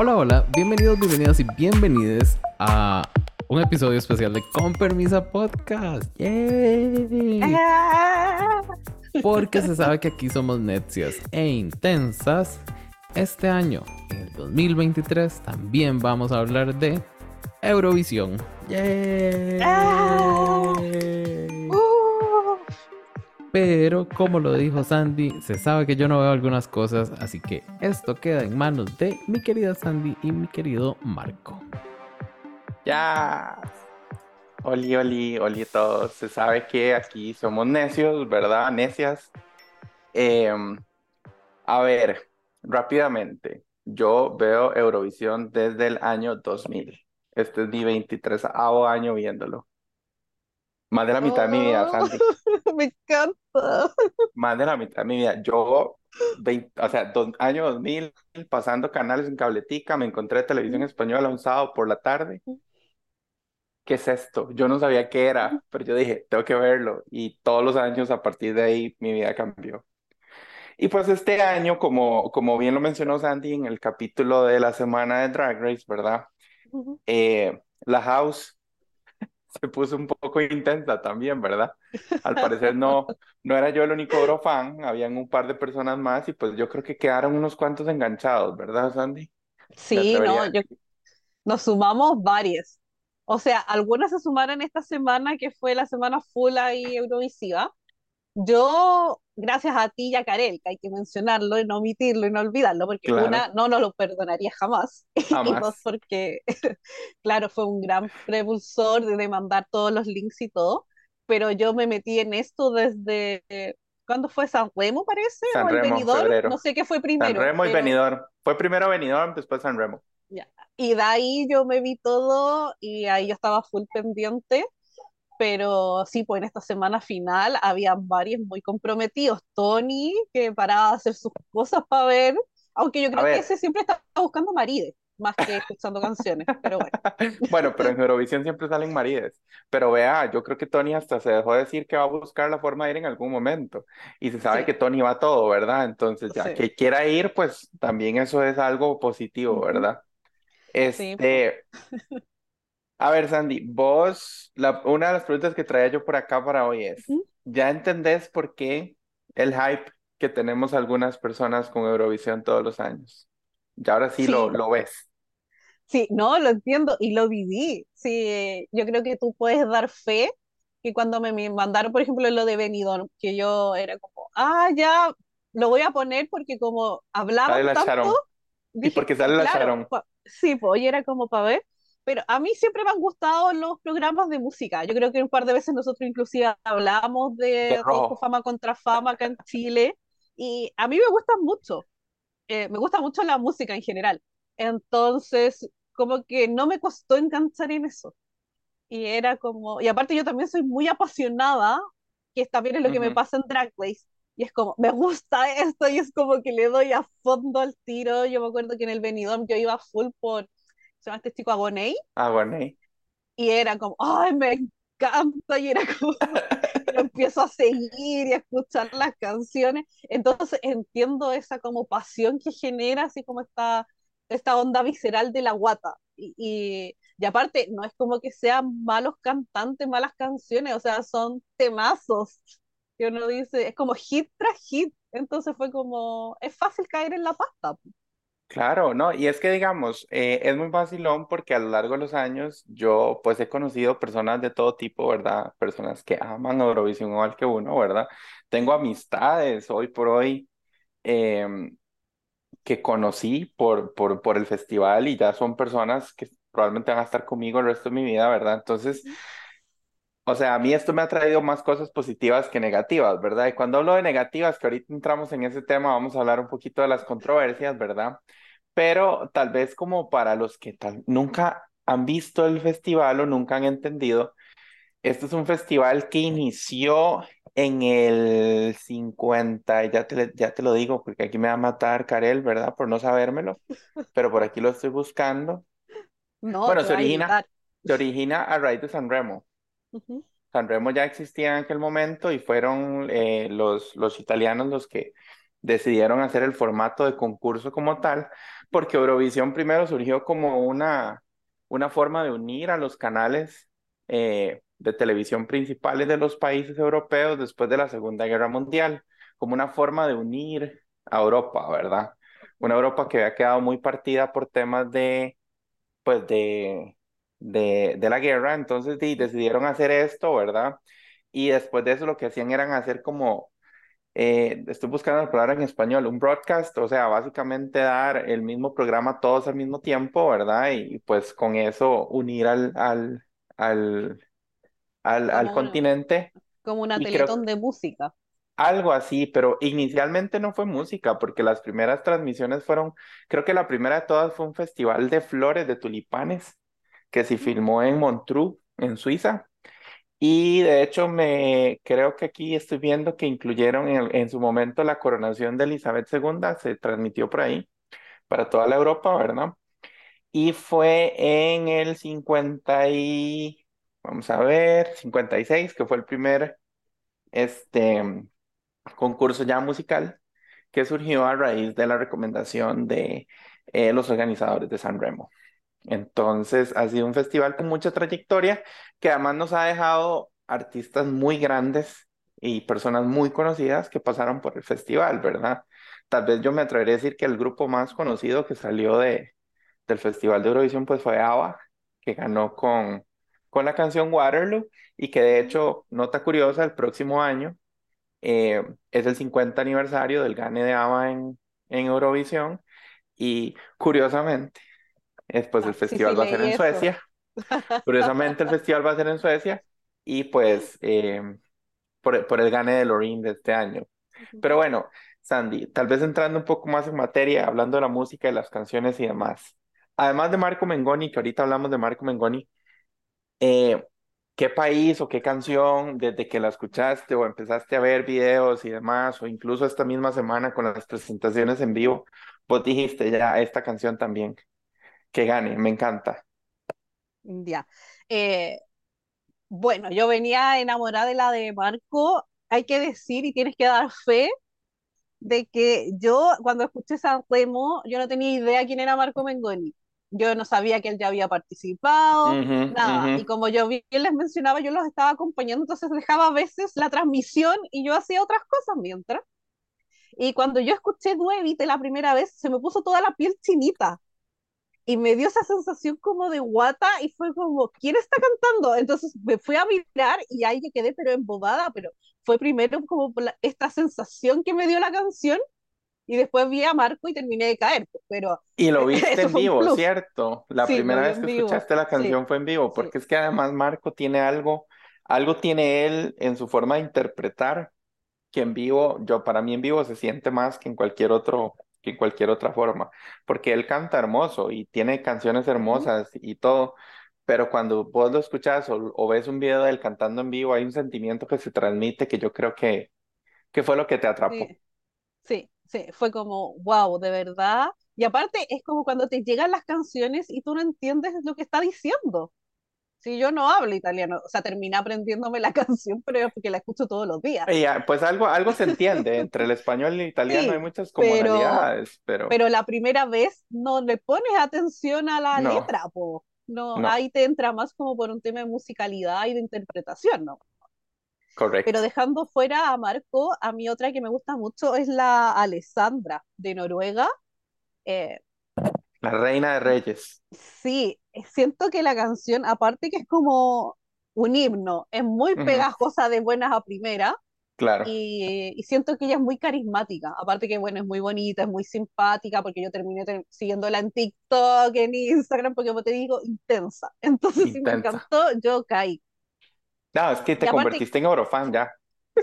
Hola, hola, bienvenidos, bienvenidas y bienvenides a un episodio especial de Con Permisa Podcast. ¡Yay! Porque se sabe que aquí somos necias e intensas. Este año, en el 2023, también vamos a hablar de Eurovisión. ¡Yay! Pero como lo dijo Sandy, se sabe que yo no veo algunas cosas, así que esto queda en manos de mi querida Sandy y mi querido Marco. Ya. Oli, oli, oli todos. Se sabe que aquí somos necios, ¿verdad? Necias. Em, a ver, rápidamente. Yo veo Eurovisión desde el año 2000. Este es mi 23 año viéndolo. Más de la mitad de mi vida, Sandy. Me encanta. Más de la mitad de mi vida. Yo, 20, o sea, dos, año 2000, pasando canales en cabletica, me encontré televisión española un sábado por la tarde. ¿Qué es esto? Yo no sabía qué era, pero yo dije, tengo que verlo. Y todos los años a partir de ahí mi vida cambió. Y pues este año, como, como bien lo mencionó Sandy en el capítulo de la semana de Drag Race, ¿verdad? Eh, la House se puso un poco intensa también, ¿verdad? Al parecer no, no era yo el único oro fan, habían un par de personas más y pues yo creo que quedaron unos cuantos enganchados, ¿verdad, Sandy? Sí, no, yo, nos sumamos varias. O sea, algunas se sumaron esta semana, que fue la semana full y Eurovisiva. Yo, gracias a ti y a Karel, que hay que mencionarlo y no omitirlo y no olvidarlo, porque una, no nos lo perdonaría jamás. Jamás. y dos, porque, claro, fue un gran propulsor de demandar todos los links y todo. Pero yo me metí en esto desde. ¿Cuándo fue? ¿San Remo, parece? San ¿O el Remo, Benidorm? febrero. No sé qué fue primero. San Remo y pero- Benidorm. Fue primero Benidorm, después San Remo. Ya. Y de ahí yo me vi todo y ahí yo estaba full pendiente, pero sí, pues en esta semana final había varios muy comprometidos. Tony, que paraba de hacer sus cosas para ver, aunque yo creo que ese siempre estaba buscando marides, más que escuchando canciones, pero bueno. Bueno, pero en Eurovisión siempre salen marides. Pero vea, yo creo que Tony hasta se dejó decir que va a buscar la forma de ir en algún momento. Y se sabe Sí. que Tony va a todo, ¿verdad? Entonces, ya Sí. que quiera ir, pues también eso es algo positivo. ¿verdad? Sí, Este, a ver, Sandy, vos, la, una de las preguntas que traía yo por acá para hoy es, Ujú. ¿ya entendés por qué el hype que tenemos algunas personas con Eurovisión todos los años? Ya ahora sí, Lo, Sí. lo ves. Sí, no, lo entiendo y lo viví. Sí, yo creo que tú puedes dar fe que cuando me, mandaron, por ejemplo, lo de Benidorm, que yo era como, ah, ya, lo voy a poner porque como la tanto, Sharon. Y dije, porque sale la claro, Sharon. sí, pues, y era como para ver. Pero a mí siempre me han gustado los programas de música. Yo creo que un par de veces nosotros inclusive hablamos De rojo. Fama contra Fama acá en Chile. Y a mí me gustan mucho. Eh, me gusta mucho la música en general. Entonces, como que no me costó enganchar en eso. Y era como, y aparte yo también soy muy apasionada, que también es lo que me pasa en Drag Race. Y es como, me gusta esto y es como que le doy a fondo al tiro. Yo me acuerdo que en el Benidorm yo iba full por, se llama este chico Agoney, ahí. y era como, ay, me encanta, y era como, lo empiezo a seguir y a escuchar las canciones. Entonces entiendo esa como pasión que genera, así como esta, esta onda visceral de la guata. Y, y, y aparte, no es como que sean malos cantantes, malas canciones, o sea, son temazos. Que uno dice, es como hit tras hit. Entonces fue como, es fácil caer en la pasta. Claro, ¿no? Y es que digamos, eh, es muy vacilón porque a lo largo de los años yo pues he conocido personas de todo tipo, ¿verdad? Personas que aman Eurovisión igual que uno, ¿verdad? Tengo amistades hoy por hoy em, que conocí por, por, por el festival y ya son personas que probablemente van a estar conmigo el resto de mi vida, ¿verdad? Entonces, o sea, a mí esto me ha traído más cosas positivas que negativas, ¿verdad? Y cuando hablo de negativas, que ahorita entramos en ese tema, vamos a hablar un poquito de las controversias, ¿verdad? Pero tal vez como para los que tal, nunca han visto el festival o nunca han entendido, este es un festival que inició en el 50, y ya te, ya te lo digo, porque aquí me va a matar Karel, ¿verdad? Por no sabérmelo, pero por aquí lo estoy buscando. No, Bueno, se origina, se origina a raíz de San Remo. Ujú. San Remo ya existía en aquel momento y fueron eh, los, los italianos los que decidieron hacer el formato de concurso como tal, porque Eurovisión primero surgió como una, una forma de unir a los canales eh, de televisión principales de los países europeos después de la Segunda Guerra Mundial, como una forma de unir a Europa, ¿verdad? Una Europa que había quedado muy partida por temas de, pues, de, de, de la guerra, entonces decidieron hacer esto, ¿verdad? Y después de eso lo que hacían eran hacer como eh, estoy buscando la palabra en español, un broadcast, o sea, básicamente dar el mismo programa todos al mismo tiempo, ¿verdad? Y, pues con eso unir al, al, al, al, al continente. como una teletón de música. Algo así, pero inicialmente no fue música, porque las primeras transmisiones fueron, creo que la primera de todas fue un festival de flores, de tulipanes, que se filmó en Montreux, en Suiza. Y de hecho, me creo que aquí estoy viendo que incluyeron en, su momento la coronación de Elizabeth II, se transmitió por ahí para toda la Europa, ¿verdad? Y fue en el 50 y, vamos a ver, 56, que fue el primer este, concurso ya musical que surgió a raíz de la recomendación de eh, los organizadores de San Remo. Entonces, ha sido un festival con mucha trayectoria que además nos ha dejado artistas muy grandes y personas muy conocidas que pasaron por el festival, ¿verdad? Tal vez yo me atrevería a decir que el grupo más conocido que salió de, del Festival de Eurovisión pues fue ABBA, que ganó con, con la canción Waterloo y que de hecho, nota curiosa, el próximo año eh, es el 50 aniversario del gane de ABBA en, en Eurovisión y curiosamente Después el ah, festival va a ser en Suecia. Curiosamente el festival va a ser en Suecia y pues eh, por, por, el gane de Loreen de este año. Pero bueno, Sandy, tal vez entrando un poco más en materia, hablando de la música, de las canciones y demás. Además de Marco Mengoni, que ahorita hablamos de Marco Mengoni, eh, ¿qué país o qué canción desde que la escuchaste o empezaste a ver videos y demás, o incluso esta misma semana con las presentaciones en vivo, vos dijiste ya esta canción también? Que gane, me encanta. Ya. Eh, bueno, yo venía enamorada de la de Marco. Hay que decir y tienes que dar fe de que yo, cuando escuché San Remo, yo no tenía idea quién era Marco Mengoni. Yo no sabía que él ya había participado, nada. Y como yo bien les mencionaba, yo los estaba acompañando, entonces dejaba a veces la transmisión y yo hacía otras cosas mientras. Y cuando yo escuché Duevite la primera vez, se me puso toda la piel chinita y me dio esa sensación como de guata y fue como, ¿quién está cantando? Entonces me fui a mirar y ahí que quedé pero embobada, pero fue primero como esta sensación que me dio la canción y después vi a Marco y terminé de caer, pues, pero... Y lo viste en vivo, ¿cierto? La primera vez que escuchaste la canción fue en vivo, porque es que además Marco tiene algo, algo tiene él en su forma de interpretar, que en vivo, yo para mí en vivo se siente más que en cualquier otro que cualquier otra forma, porque él canta hermoso y tiene canciones hermosas y todo, pero cuando vos lo escuchas o, ves un video de él cantando en vivo, hay un sentimiento que se transmite que yo creo que, que fue lo que te atrapó. Sí, sí, fue como, wow, de verdad. Y aparte es como cuando te llegan las canciones y tú no entiendes lo que está diciendo. Si yo no hablo italiano, o sea, terminé aprendiéndome la canción, pero es porque la escucho todos los días. pues algo, algo se entiende, entre el español y el italiano hay muchas comunidades, pero, pero... la primera vez no le pones atención a la letra, po. No, ahí te entra más como por un tema de musicalidad y de interpretación, ¿no? Correcto. Pero dejando fuera a Marco, a mí otra que me gusta mucho es la Alessandra de Noruega. Eh, la reina de reyes. Sí, siento que la canción, aparte que es como un himno, es muy pegajosa de buenas a primera. Claro. Y, siento que ella es muy carismática. Aparte que, bueno, es muy bonita, es muy simpática, porque yo terminé siguiéndola en TikTok, en Instagram, porque como te digo, intensa. Entonces, si me encantó, yo caí. No, es que te convertiste en Eurofan ya.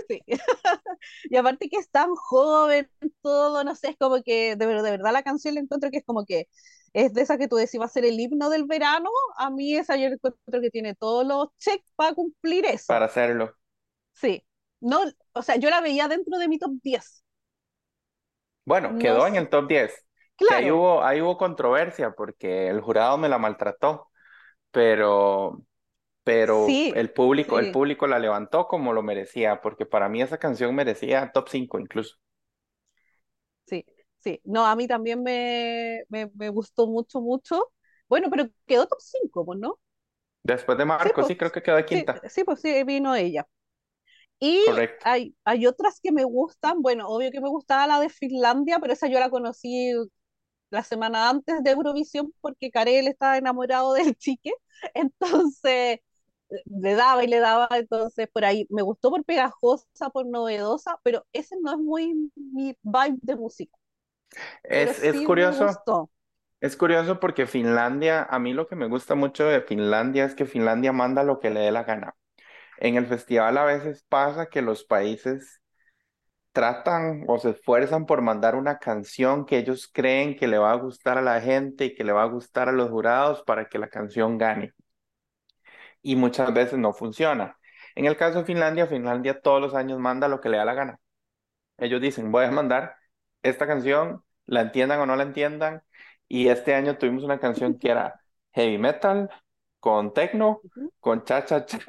Sí. y aparte que es tan joven, todo, no sé, es como que de, de verdad la canción le encuentro que es como que es de esa que tú decís va a ser el himno del verano. A mí esa yo encuentro que tiene todos los checks para cumplir eso. Para hacerlo. Sí. No, o sea, yo la veía dentro de mi top 10. Bueno, quedó en el top 10. Claro. ahí hubo, ahí hubo controversia porque el jurado me la maltrató, pero pero el público, el público la levantó como lo merecía, porque para mí esa canción merecía top 5 incluso. Sí, no, a mí también me, me, me gustó mucho, mucho. Bueno, pero quedó top 5, pues, ¿no? Después de Sí, Marco, pues, sí, creo que quedó sí, quinta. sí, pues sí, vino ella. Y Correcto. hay, hay otras que me gustan, bueno, obvio que me gustaba la de Finlandia, pero esa yo la conocí la semana antes de Eurovisión porque Karel estaba enamorado del chique, entonces le daba y le daba, entonces por ahí me gustó por pegajosa, por novedosa, pero ese no es muy mi vibe de música, Es, es sí curioso, es curioso porque Finlandia, a mí lo que me gusta mucho de Finlandia es que Finlandia manda lo que le dé la gana. En el festival a veces pasa que los países tratan o se esfuerzan por mandar una canción que ellos creen que le va a gustar a la gente y que le va a gustar a los jurados para que la canción gane. Y muchas veces no funciona. En el caso de Finlandia, Finlandia todos los años manda lo que le da la gana. Ellos dicen, voy a mandar esta canción, la entiendan o no la entiendan. Y este año tuvimos una canción que era heavy metal, con techno, con cha-cha-cha,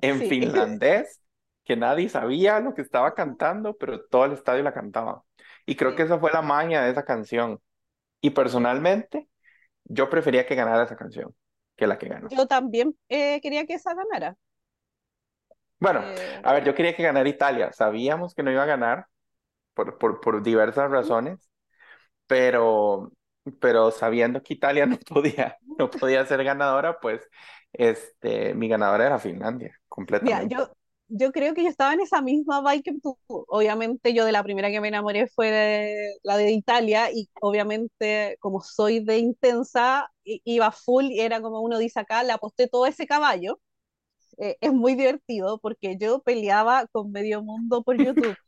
en Sí, finlandés, que nadie sabía lo que estaba cantando, pero todo el estadio la cantaba. Y creo que esa fue la magia de esa canción. Y personalmente, yo prefería que ganara esa canción que la que ganó. Yo también eh, quería que esa ganara. Bueno, Eh, a ver, yo quería que ganara Italia. Sabíamos que no iba a ganar por, por, por diversas razones, pero, pero sabiendo que Italia no podía, no podía ser ganadora, pues este, mi ganadora era Finlandia, Mira, completamente. yo, yo creo que yo estaba en esa misma vibe que tú. Obviamente yo de la primera que me enamoré fue de- la de Italia y obviamente como soy de intensa, iba full y era como uno dice acá, le aposté todo ese caballo. Eh, es muy divertido porque yo peleaba con medio mundo por YouTube.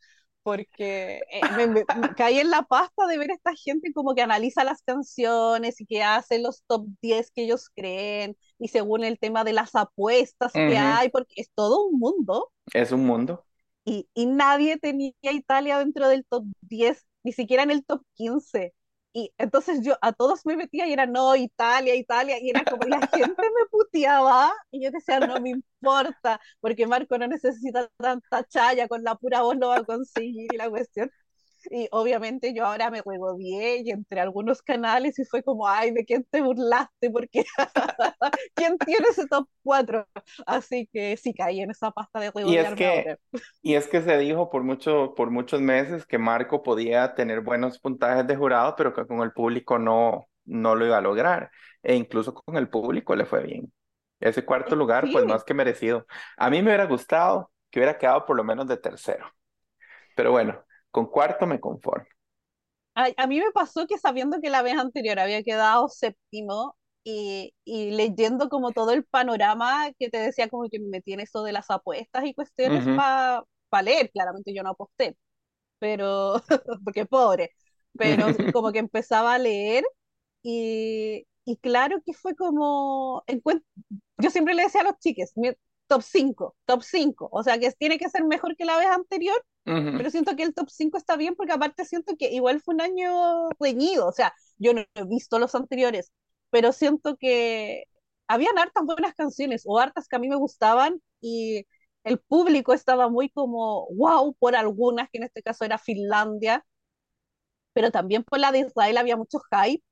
Porque eh, me, me- caí en la pasta de ver a esta gente como que analiza las canciones y que hace los top 10 que ellos creen y según el tema de las apuestas que hay, porque es todo un mundo Es un mundo. y, y nadie tenía a Italia dentro del top 10 ni siquiera en el top 15. Y entonces yo a todos me metía y era, no, Italia, Italia, y era como, la gente me puteaba, y yo decía, no me importa, porque Marco no necesita tanta chaya, con la pura voz lo va a conseguir y la cuestión. Y obviamente yo ahora me regodeé y entre algunos canales y fue como, ay, ¿de quién te burlaste? Porque ¿quién tiene ese top 4? Así que sí caí en esa pasta de Y es que, ahora. y es que se dijo por mucho, por muchos meses que Marco podía tener buenos puntajes de jurado, pero que con el público no, no lo iba a lograr. E incluso con el público le fue bien. Ese cuarto lugar, pues Sí, más que merecido. A mí me hubiera gustado que hubiera quedado por lo menos de tercero. Pero bueno, con cuarto me conformo. a, a mí me pasó que sabiendo que la vez anterior había quedado séptimo y, y leyendo como todo el panorama que te decía como que me metí en eso de las apuestas y cuestiones Ujú, para leer, claramente yo no aposté, pero porque pobre, pero como que empezaba a leer y, y claro que fue como, yo siempre le decía a los chiques, top 5 top cinco. O sea que tiene que ser mejor que la vez anterior pero siento que el top 5 está bien porque aparte siento que igual fue un año reñido, o sea, yo no he visto los anteriores, pero siento que habían hartas buenas canciones o hartas que a mí me gustaban y el público estaba muy como wow por algunas, que en este caso era Finlandia, pero también por la de Israel había mucho hype,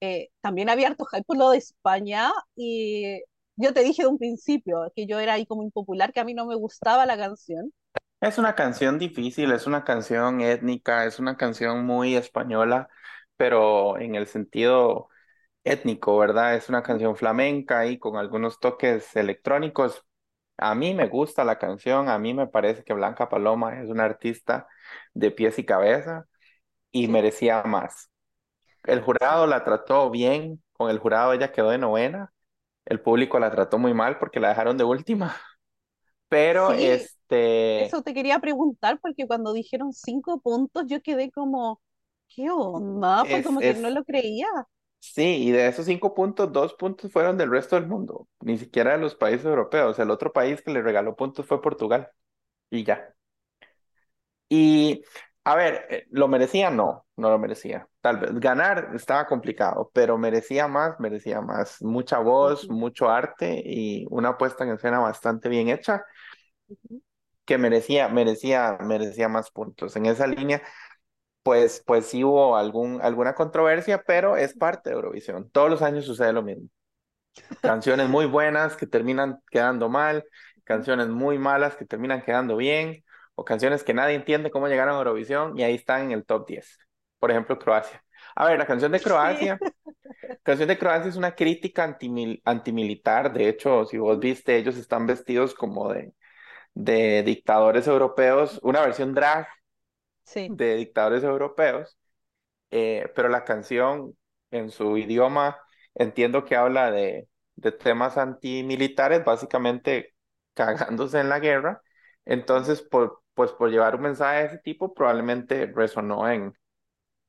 eh, también había harto hype por lo de España y yo te dije de un principio que yo era ahí como impopular, que a mí no me gustaba la canción. Es una canción difícil, es una canción étnica, es una canción muy española, pero en el sentido étnico, ¿verdad? Es una canción flamenca y con algunos toques electrónicos. A mí me gusta la canción, a mí me parece que Blanca Paloma es una artista de pies y cabeza y merecía más. El jurado la trató bien, con el jurado ella quedó de novena, el público la trató muy mal porque la dejaron de última, pero Sí, este, Eso te quería preguntar porque cuando dijeron cinco puntos yo quedé como, ¿qué onda? Fue es, como que no es, lo creía. sí, y de esos cinco puntos, dos puntos fueron del resto del mundo, ni siquiera de los países europeos. El otro país que le regaló puntos fue Portugal y ya. Y a ver, eh, ¿lo merecía? No, no lo merecía. Tal vez ganar estaba complicado, pero merecía más, merecía más. Mucha voz, mucho arte y una puesta en escena bastante bien hecha que merecía, merecía, merecía más puntos. En esa línea, pues, pues sí hubo algún, alguna controversia, pero es parte de Eurovisión. Todos los años sucede lo mismo. Canciones muy buenas que terminan quedando mal, canciones muy malas que terminan quedando bien, o canciones que nadie entiende cómo llegaron a Eurovisión y ahí están en el top 10. Por ejemplo, Croacia. A ver, la canción de Croacia, canción de Croacia es una crítica antimil antimilitar. De hecho, si vos viste, ellos están vestidos como de, de dictadores europeos, una versión drag Sí. de dictadores europeos, eh, pero la canción en su idioma entiendo que habla de, de temas antimilitares, básicamente cagándose en la guerra. Entonces, por, pues por llevar un mensaje de ese tipo, probablemente resonó en,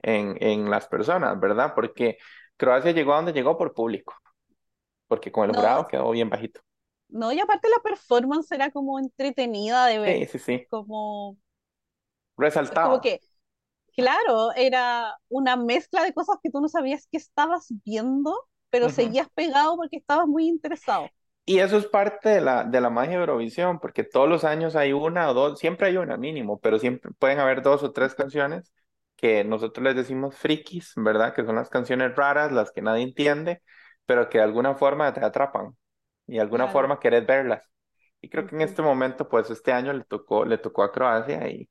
en, en las personas, ¿verdad? Porque Croacia llegó a donde llegó por público, porque con el No, jurado quedó bien bajito. no, y aparte la performance era como entretenida de ver, Sí, sí, sí. como, como Resaltaba. que, claro, era una mezcla de cosas que tú no sabías que estabas viendo, pero seguías pegado porque estabas muy interesado. Y eso es parte de la, de la magia de Eurovisión, porque todos los años hay una o dos, siempre hay una mínimo, pero siempre pueden haber dos o tres canciones que nosotros les decimos frikis, ¿verdad? Que son las canciones raras, las que nadie entiende, pero que de alguna forma te atrapan y de alguna Claro. forma querés verlas. Y creo que en este momento, pues este año le tocó, le tocó a Croacia y,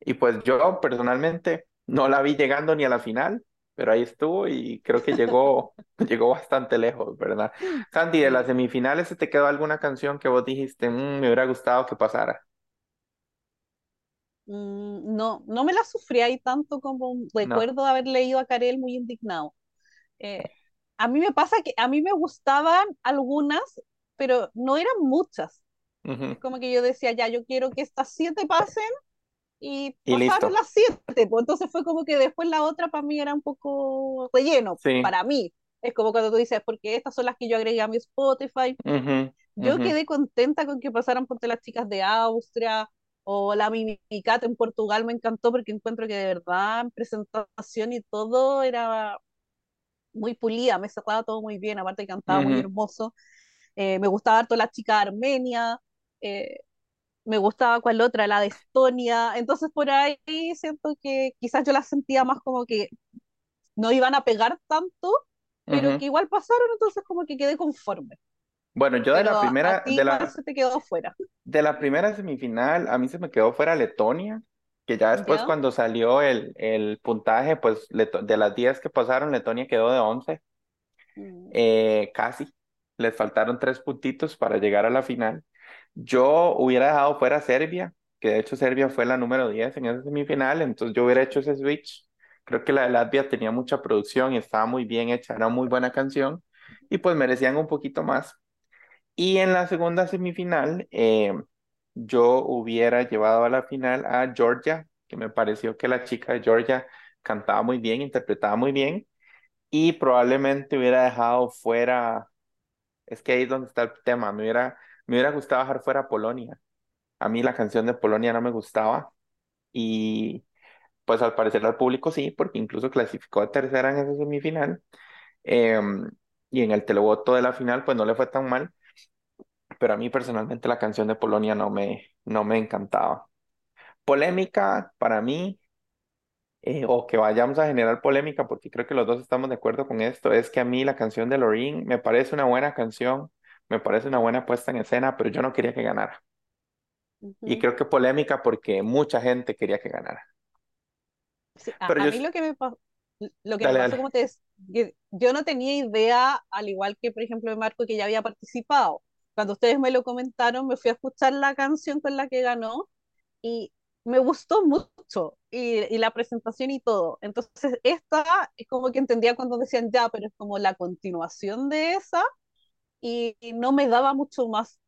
y pues yo personalmente no la vi llegando ni a la final, pero ahí estuvo y creo que llegó, llegó bastante lejos, ¿verdad? Sandy, de las semifinales, ¿se te quedó alguna canción que vos dijiste, "Mm, me hubiera gustado que pasara? Mm, no, no me la sufrí ahí tanto como No. recuerdo haber leído a Karel muy indignado. Eh, a mí me pasa que a mí me gustaban algunas, pero no eran muchas. Ujú. Es como que yo decía, ya, yo quiero que estas siete pasen y Y pasaron listo. las siete. Pues entonces fue como que después la otra para mí era un poco relleno, Sí. para mí. Es como cuando tú dices, porque estas son las que yo agregué a mi Spotify. Ujú, Yo ujú. quedé contenta con que pasaran por las chicas de Austria o la Mimicat en Portugal, me encantó porque encuentro que de verdad en presentación y todo era muy pulida, me cerraba todo muy bien, aparte cantaba muy Ujú. hermoso. Eh, me gustaba harto la chica de Armenia, eh, me gustaba cuál otra, la de Estonia, entonces por ahí siento que quizás yo las sentía más como que no iban a pegar tanto, pero Ujú. que igual pasaron, entonces como que quedé conforme. Bueno, yo de Pero la a, a primera, ti, de ¿cuál la, se te quedó fuera? de la primera semifinal, a mí se me quedó fuera Letonia, que ya después ¿Ya? cuando salió el, el puntaje, pues Leto- de las 10 que pasaron, Letonia quedó de 11, Mm, eh, casi. Les faltaron tres puntitos para llegar a la final. Yo hubiera dejado fuera a Serbia, que de hecho Serbia fue la número 10 en esa semifinal, entonces yo hubiera hecho ese switch. Creo que la de Latvia tenía mucha producción y estaba muy bien hecha, era muy buena canción y pues merecían un poquito más. Y en la segunda semifinal, eh, yo hubiera llevado a la final a Georgia, que me pareció que la chica de Georgia cantaba muy bien, interpretaba muy bien, y probablemente hubiera dejado fuera, es que ahí es donde está el tema, me hubiera, me hubiera gustado dejar fuera a Polonia. A mí la canción de Polonia no me gustaba, y pues al parecer al público sí, porque incluso clasificó de tercera en esa semifinal, Em, y en el televoto de la final, pues no le fue tan mal pero a mí personalmente la canción de Polonia no me, no me encantaba. Polémica para mí, eh, o que vayamos a generar polémica, porque creo que los dos estamos de acuerdo con esto, es que a mí la canción de Loreen me parece una buena canción, me parece una buena puesta en escena, pero yo no quería que ganara. Y ujú. creo que polémica porque mucha gente quería que ganara. Sí, a, Pero a yo, mí lo que me, pa- lo que me dale, pasó, dale. como te decía, yo no tenía idea, al igual que, por ejemplo, Marco, que ya había participado. Cuando ustedes me lo comentaron, me fui a escuchar la canción con la que ganó y me gustó mucho, y, y la presentación y todo. Entonces, esta es como que entendía cuando decían ya, pero es como la continuación de esa y, y no me daba mucho más.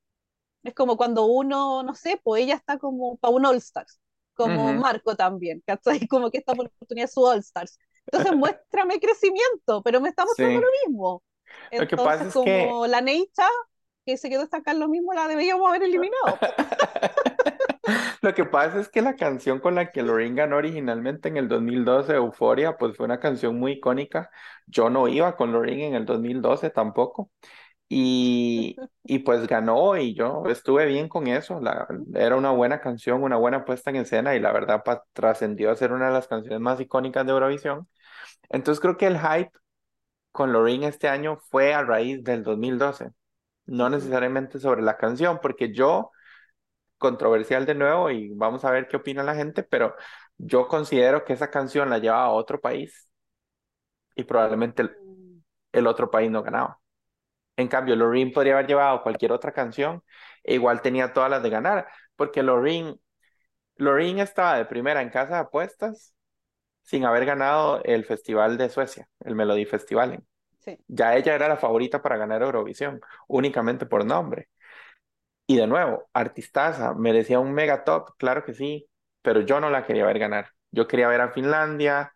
Es como cuando uno, no sé, pues ella está como para un All Stars, como Ujú. Marco también, ¿cachai? Como que esta oportunidad es su All Stars. Entonces muéstrame crecimiento, pero me está mostrando lo Sí. mismo. Lo que pasa Entonces, es que como la Neita, que se quedó en lo mismo, la deberíamos haber eliminado. Lo que pasa es que la canción con la que Loreen ganó originalmente en el 2012, Euphoria, pues fue una canción muy icónica. Yo no iba con Loreen en el 2012 tampoco. Y, y pues ganó y yo estuve bien con eso. La, era una buena canción, una buena puesta en escena y la verdad trascendió a ser una de las canciones más icónicas de Eurovisión. Entonces creo que el hype con Loreen este año fue a raíz del 2012, no necesariamente sobre la canción, porque yo, controversial de nuevo y vamos a ver qué opina la gente, pero yo considero que esa canción la llevaba a otro país y probablemente el, Mm, el otro país no ganaba. En cambio, Loreen podría haber llevado cualquier otra canción e igual tenía todas las de ganar, porque Loreen, Loreen estaba de primera en casa de apuestas sin haber ganado el festival de Suecia, el Melody Festival. Sí. Ya ella era la favorita para ganar Eurovisión, únicamente por nombre. Y de nuevo, artistaza, merecía un mega top, claro que sí, pero yo no la quería ver ganar. Yo quería ver a Finlandia,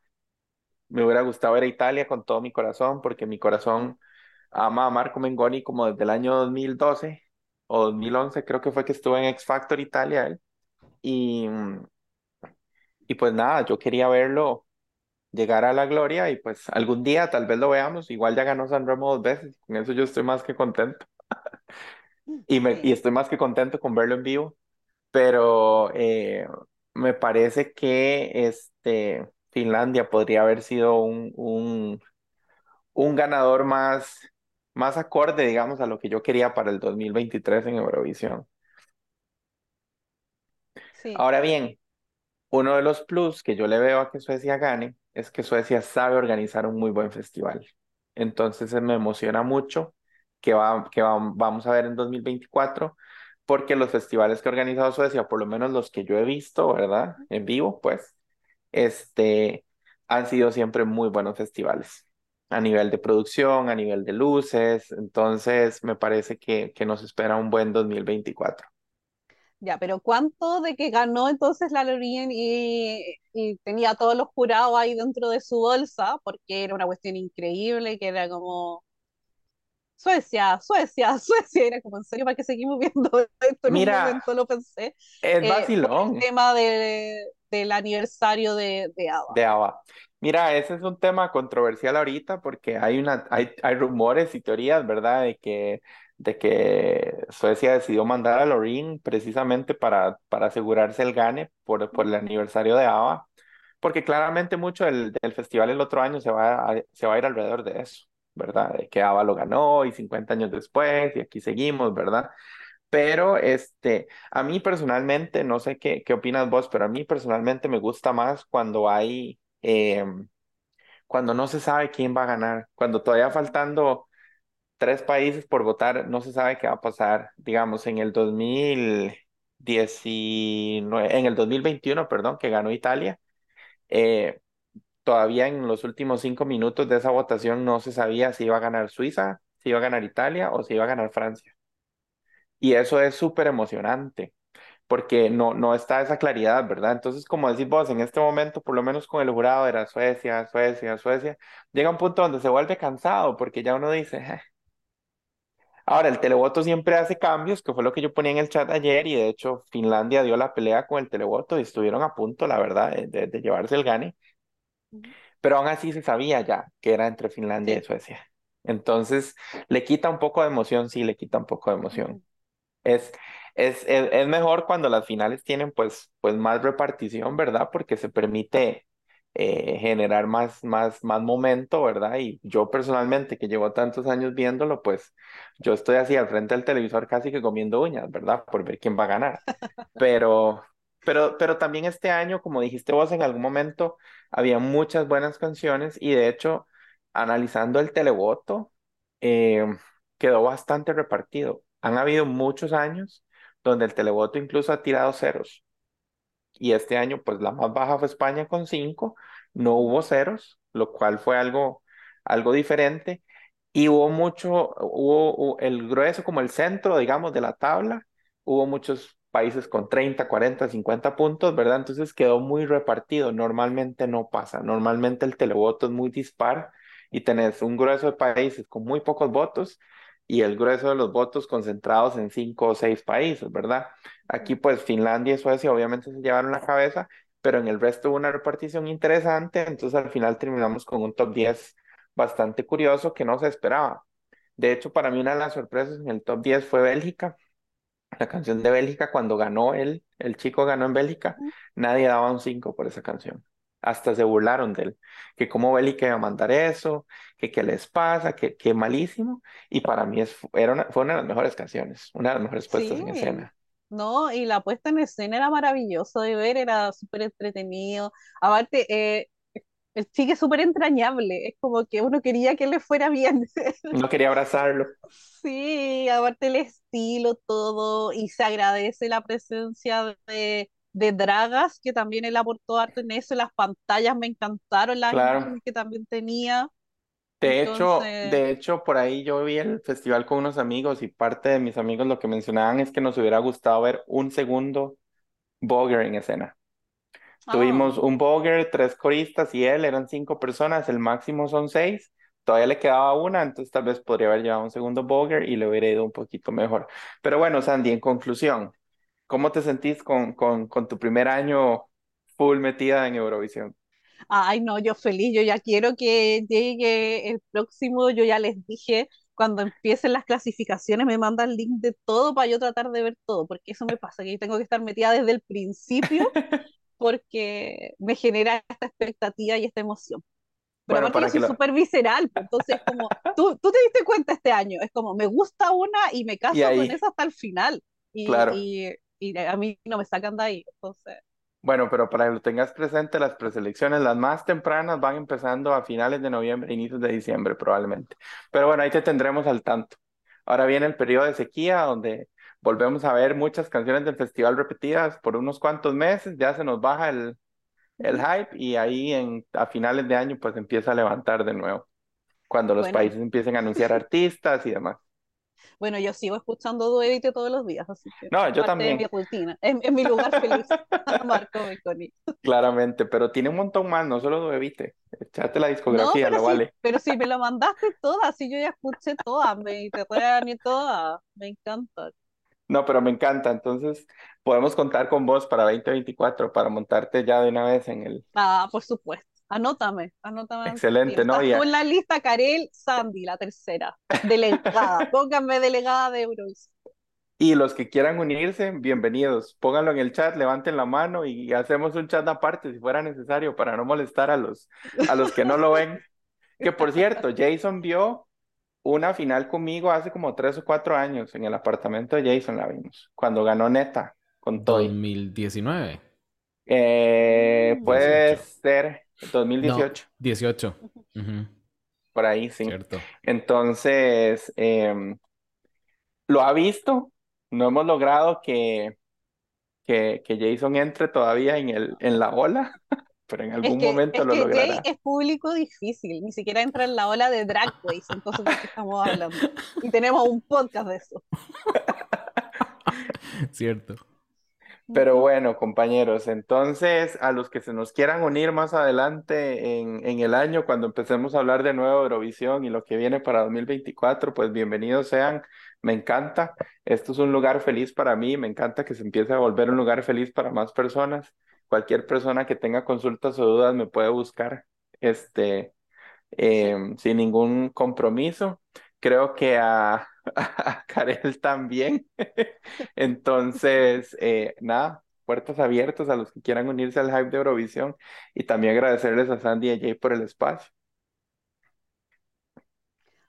me hubiera gustado ver a Italia con todo mi corazón, porque mi corazón ama a Marco Mengoni como desde el año 2012 o 2011, creo que fue que estuvo en X Factor Italia él. Y, y pues nada, yo quería verlo llegar a la gloria y pues algún día tal vez lo veamos. Igual ya ganó San Remo dos veces, con eso yo estoy más que contento. Y, me, y estoy más que contento con verlo en vivo, pero eh, me parece que este, Finlandia podría haber sido un, un, un ganador más, más acorde, digamos, a lo que yo quería para el 2023 en Eurovisión. Sí. Ahora bien, uno de los plus que yo le veo a que Suecia gane es que Suecia sabe organizar un muy buen festival. Entonces me emociona mucho que, va, que va- vamos a ver en 2024, porque los festivales que ha organizado Suecia, por lo menos los que yo he visto, ¿verdad? En vivo, pues, este, han sido siempre muy buenos festivales a nivel de producción, a nivel de luces. Entonces me parece que, que nos espera un buen 2024. Ya, pero ¿cuánto de que ganó entonces la Loreen y, y tenía a todos los jurados ahí dentro de su bolsa? Porque era una cuestión increíble, que era como Suecia, Suecia, Suecia, era como en serio, ¿para qué seguimos viendo esto? En un Mira, momento lo pensé. es Eh, por el vacilón. tema de, del aniversario de, de ABBA. De ABBA. Mira, ese es un tema controversial ahorita porque hay una, hay, hay rumores y teorías, ¿verdad? De que, de que Suecia decidió mandar a Loreen precisamente para, para asegurarse el gane por, por el aniversario de ABBA, porque claramente mucho del, del festival el otro año se va a, se va a ir alrededor de eso, ¿verdad? De que ABBA lo ganó y 50 años después y aquí seguimos, ¿verdad? Pero este, a mí personalmente, no sé qué, qué opinas vos, pero a mí personalmente me gusta más cuando hay, eh, cuando no se sabe quién va a ganar, cuando todavía faltando tres países por votar, no se sabe qué va a pasar. Digamos, en el 2019, en el 2021, perdón, que ganó Italia, eh, todavía en los últimos cinco minutos de esa votación no se sabía si iba a ganar Suiza, si iba a ganar Italia o si iba a ganar Francia. Y eso es súper emocionante porque no, no está esa claridad, ¿verdad? Entonces, como decís vos, en este momento, por lo menos con el jurado, era Suecia, Suecia, Suecia, llega un punto donde se vuelve cansado, porque ya uno dice, "Eh". Ahora, el televoto siempre hace cambios, que fue lo que yo ponía en el chat ayer, y de hecho Finlandia dio la pelea con el televoto y estuvieron a punto, la verdad, de, de- de llevarse el gane, pero aún así se sabía ya que era entre Finlandia y. Suecia. Entonces, le quita un poco de emoción, sí, le quita un poco de emoción. Es, es, es, es mejor cuando las finales tienen pues, pues más repartición, ¿verdad? Porque se permite eh, generar más, más, más momento, ¿verdad? Y yo personalmente, que llevo tantos años viéndolo, pues yo estoy así al frente del televisor casi que comiendo uñas, ¿verdad? Por ver quién va a ganar. Pero, pero, pero también este año, como dijiste vos en algún momento, había muchas buenas canciones y de hecho, analizando el televoto, eh, quedó bastante repartido. Han habido muchos años donde el televoto incluso ha tirado ceros. Y este año pues la más baja fue España con cinco, no hubo ceros, lo cual fue algo, algo diferente. Y hubo mucho, hubo, hubo el grueso como el centro, digamos, de la tabla, hubo muchos países con 30, 40, 50 puntos, ¿verdad? Entonces quedó muy repartido, normalmente no pasa, normalmente el televoto es muy dispar y tenés un grueso de países con muy pocos votos y el grueso de los votos concentrados en cinco o seis países, ¿verdad? Aquí pues Finlandia y Suecia obviamente se llevaron la cabeza, pero en el resto hubo una repartición interesante, entonces al final terminamos con un top 10 bastante curioso que no se esperaba. De hecho, para mí una de las sorpresas en el top 10 fue Bélgica. La canción de Bélgica, cuando ganó él, el chico ganó en Bélgica, nadie daba un 5 por esa canción. Hasta se burlaron de él, que cómo Bélgica iba a mandar eso, que qué les pasa, que, que malísimo. Y para mí es, era una, fue una de las mejores canciones, una de las mejores puestas en Sí, escena. no, y la puesta en escena era maravilloso de ver, era súper entretenido. Aparte, eh, el chique es súper entrañable, es como que uno quería que le fuera bien. No quería abrazarlo. Sí, aparte el estilo, todo, y se agradece la presencia de, de Dragas, que también él aportó harto en eso, las pantallas me encantaron, las Claro. que también tenía. De hecho, de hecho, por ahí yo vi el festival con unos amigos y parte de mis amigos lo que mencionaban es que nos hubiera gustado ver un segundo Boger en escena. ah, Tuvimos un Boger, tres coristas y él, eran cinco personas, el máximo son seis. Todavía le quedaba una, entonces tal vez podría haber llevado un segundo Boger y le hubiera ido un poquito mejor. Pero bueno, Sandy, en conclusión, ¿cómo te sentís con, con, con tu primer año full metida en Eurovisión? ay, no, yo feliz, yo ya quiero que llegue el próximo, yo ya les dije, cuando empiecen las clasificaciones me mandan el link de todo para yo tratar de ver todo, porque eso me pasa, que yo tengo que estar metida desde el principio porque me genera esta expectativa y esta emoción. Pero Bueno, yo para que soy lo... súper visceral, pues, entonces es como, tú, tú te diste cuenta este año, es como, me gusta una y me Y caso con ahí, esa hasta el final. claro. Y, y, a mí no me sacan de ahí. Entonces, Bueno, pero para que lo tengas presente, las preselecciones, las más tempranas van empezando a finales de noviembre, inicios de diciembre probablemente. Pero bueno, ahí te tendremos al tanto. Ahora viene el periodo de sequía, donde volvemos a ver muchas canciones del festival repetidas por unos cuantos meses, ya se nos baja el, el hype y ahí en, a finales de año pues empieza a levantar de nuevo, cuando los Bueno, países empiecen a anunciar artistas y demás. Bueno, yo sigo escuchando Duérite todos los días, así que No, yo de mi también. rutina, es, es mi lugar feliz. Marco Meconi. Claramente, pero tiene un montón más, no solo Duevite. Echate la No, discografía, pero lo sí, vale. pero sí me lo mandaste todas, sí, yo ya escuché todas, Mediterráneo y todas, me encanta. No, pero me encanta. Entonces, podemos contar con vos para 2024 para montarte ya de una vez en el Ah, por supuesto. Anótame, anótame. Excelente, ¿no? Y... Con la lista Karel Sandy, la tercera, delegada. Pónganme delegada de Eurovisión. Y los que quieran unirse, bienvenidos. Pónganlo en el chat, levanten la mano y hacemos un chat aparte si fuera necesario para no molestar a los, a los que no lo ven. que por cierto, Jason vio una final conmigo hace como tres o cuatro años en el apartamento de Jason, la vimos, cuando ganó Neta con Toy. 2019. Eh, puede ser 2018. No, 18. Uh -huh. Por ahí, sí. Cierto. Entonces, eh, lo ha visto. No hemos logrado que, que, que, Jason entre todavía en, el, en la ola, pero en algún es que, momento es lo que logrará. Jay es público difícil, ni siquiera entra en la ola de Drag pues, Race, entonces ¿de qué estamos hablando? Y tenemos un podcast de eso. Cierto. Pero bueno, compañeros, entonces a los que se nos quieran unir más adelante en, en el año, cuando empecemos a hablar de nuevo Eurovisión y lo que viene para 2024, pues bienvenidos sean. Me encanta. Esto es un lugar feliz para mí. Me encanta que se empiece a volver un lugar feliz para más personas. Cualquier persona que tenga consultas o dudas me puede buscar. Este, eh, sin ningún compromiso. Creo que a, a Karel también. Entonces, eh, nada, puertas abiertas a los que quieran unirse al hype de Eurovisión y también agradecerles a Sandy y a Jay por el espacio.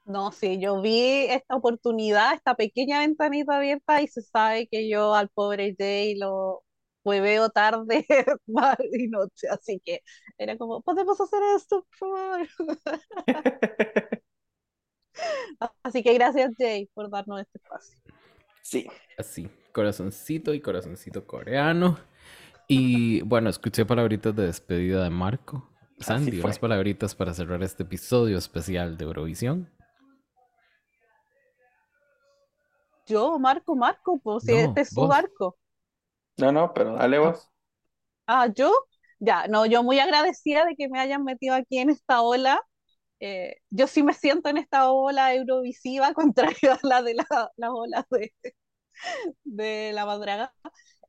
No, sí, yo vi esta oportunidad, esta pequeña ventanita abierta y se sabe que yo al pobre Jay lo veo tarde, mar y noche, así que era como, podemos hacer esto, por favor. Así que gracias Jay por darnos este espacio. Sí, Así, corazoncito y corazoncito coreano. Y bueno, escuché palabritas de despedida de Marco. Sandy, unas palabritas para cerrar este episodio especial de Eurovisión. Yo, Marco, Marco, pues si este es su barco. No, no, pero dale Ah, vos. Ah, yo, ya, no, yo muy agradecida de que me hayan metido aquí en esta ola. Eh, yo sí me siento en esta ola eurovisiva, contrario a la de la, las olas de, de la Madraga.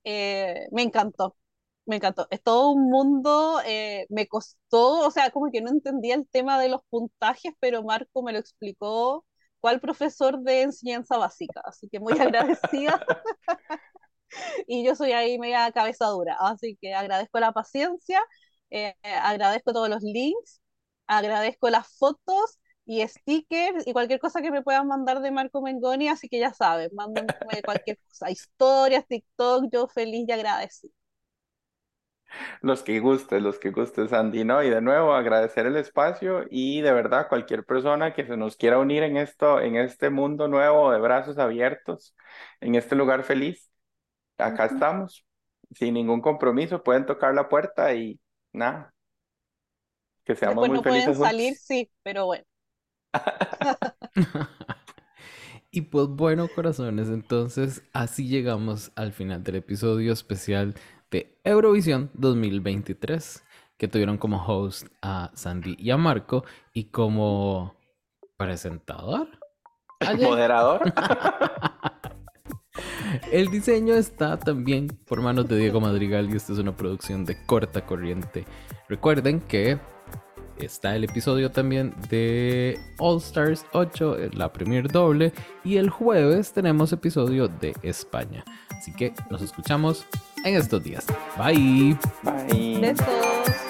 Eh, me encantó, me encantó. Es todo un mundo, eh, me costó, o sea, como que no entendía el tema de los puntajes, pero Marco me lo explicó cual profesor de enseñanza básica, así que muy agradecida. y yo soy ahí media cabeza dura, así que agradezco la paciencia, eh, agradezco todos los links, agradezco las fotos y stickers y cualquier cosa que me puedan mandar de Marco Mengoni, así que ya saben, mándenme cualquier cosa, historias, TikTok, yo feliz y agradecida. Los que guste, los que guste, Sandy, ¿no? Y de nuevo agradecer el espacio y de verdad cualquier persona que se nos quiera unir en esto, en este mundo nuevo de brazos abiertos, en este lugar feliz, acá estamos, sin ningún compromiso, pueden tocar la puerta y nada, que seamos Después muy no felices pueden salir, sí, pero bueno. Y pues bueno, corazones, entonces así llegamos al final del episodio especial de Eurovisión 2023, que tuvieron como host a Sandy y a Marco y como presentador. Ayer. Moderador. El diseño está también por manos de Diego Madrigal y esta es una producción de corta corriente. Recuerden que está el episodio también de All Stars 8, la premier doble, y el jueves tenemos episodio de España. Así que nos escuchamos en estos días. Bye. Bye. Besos.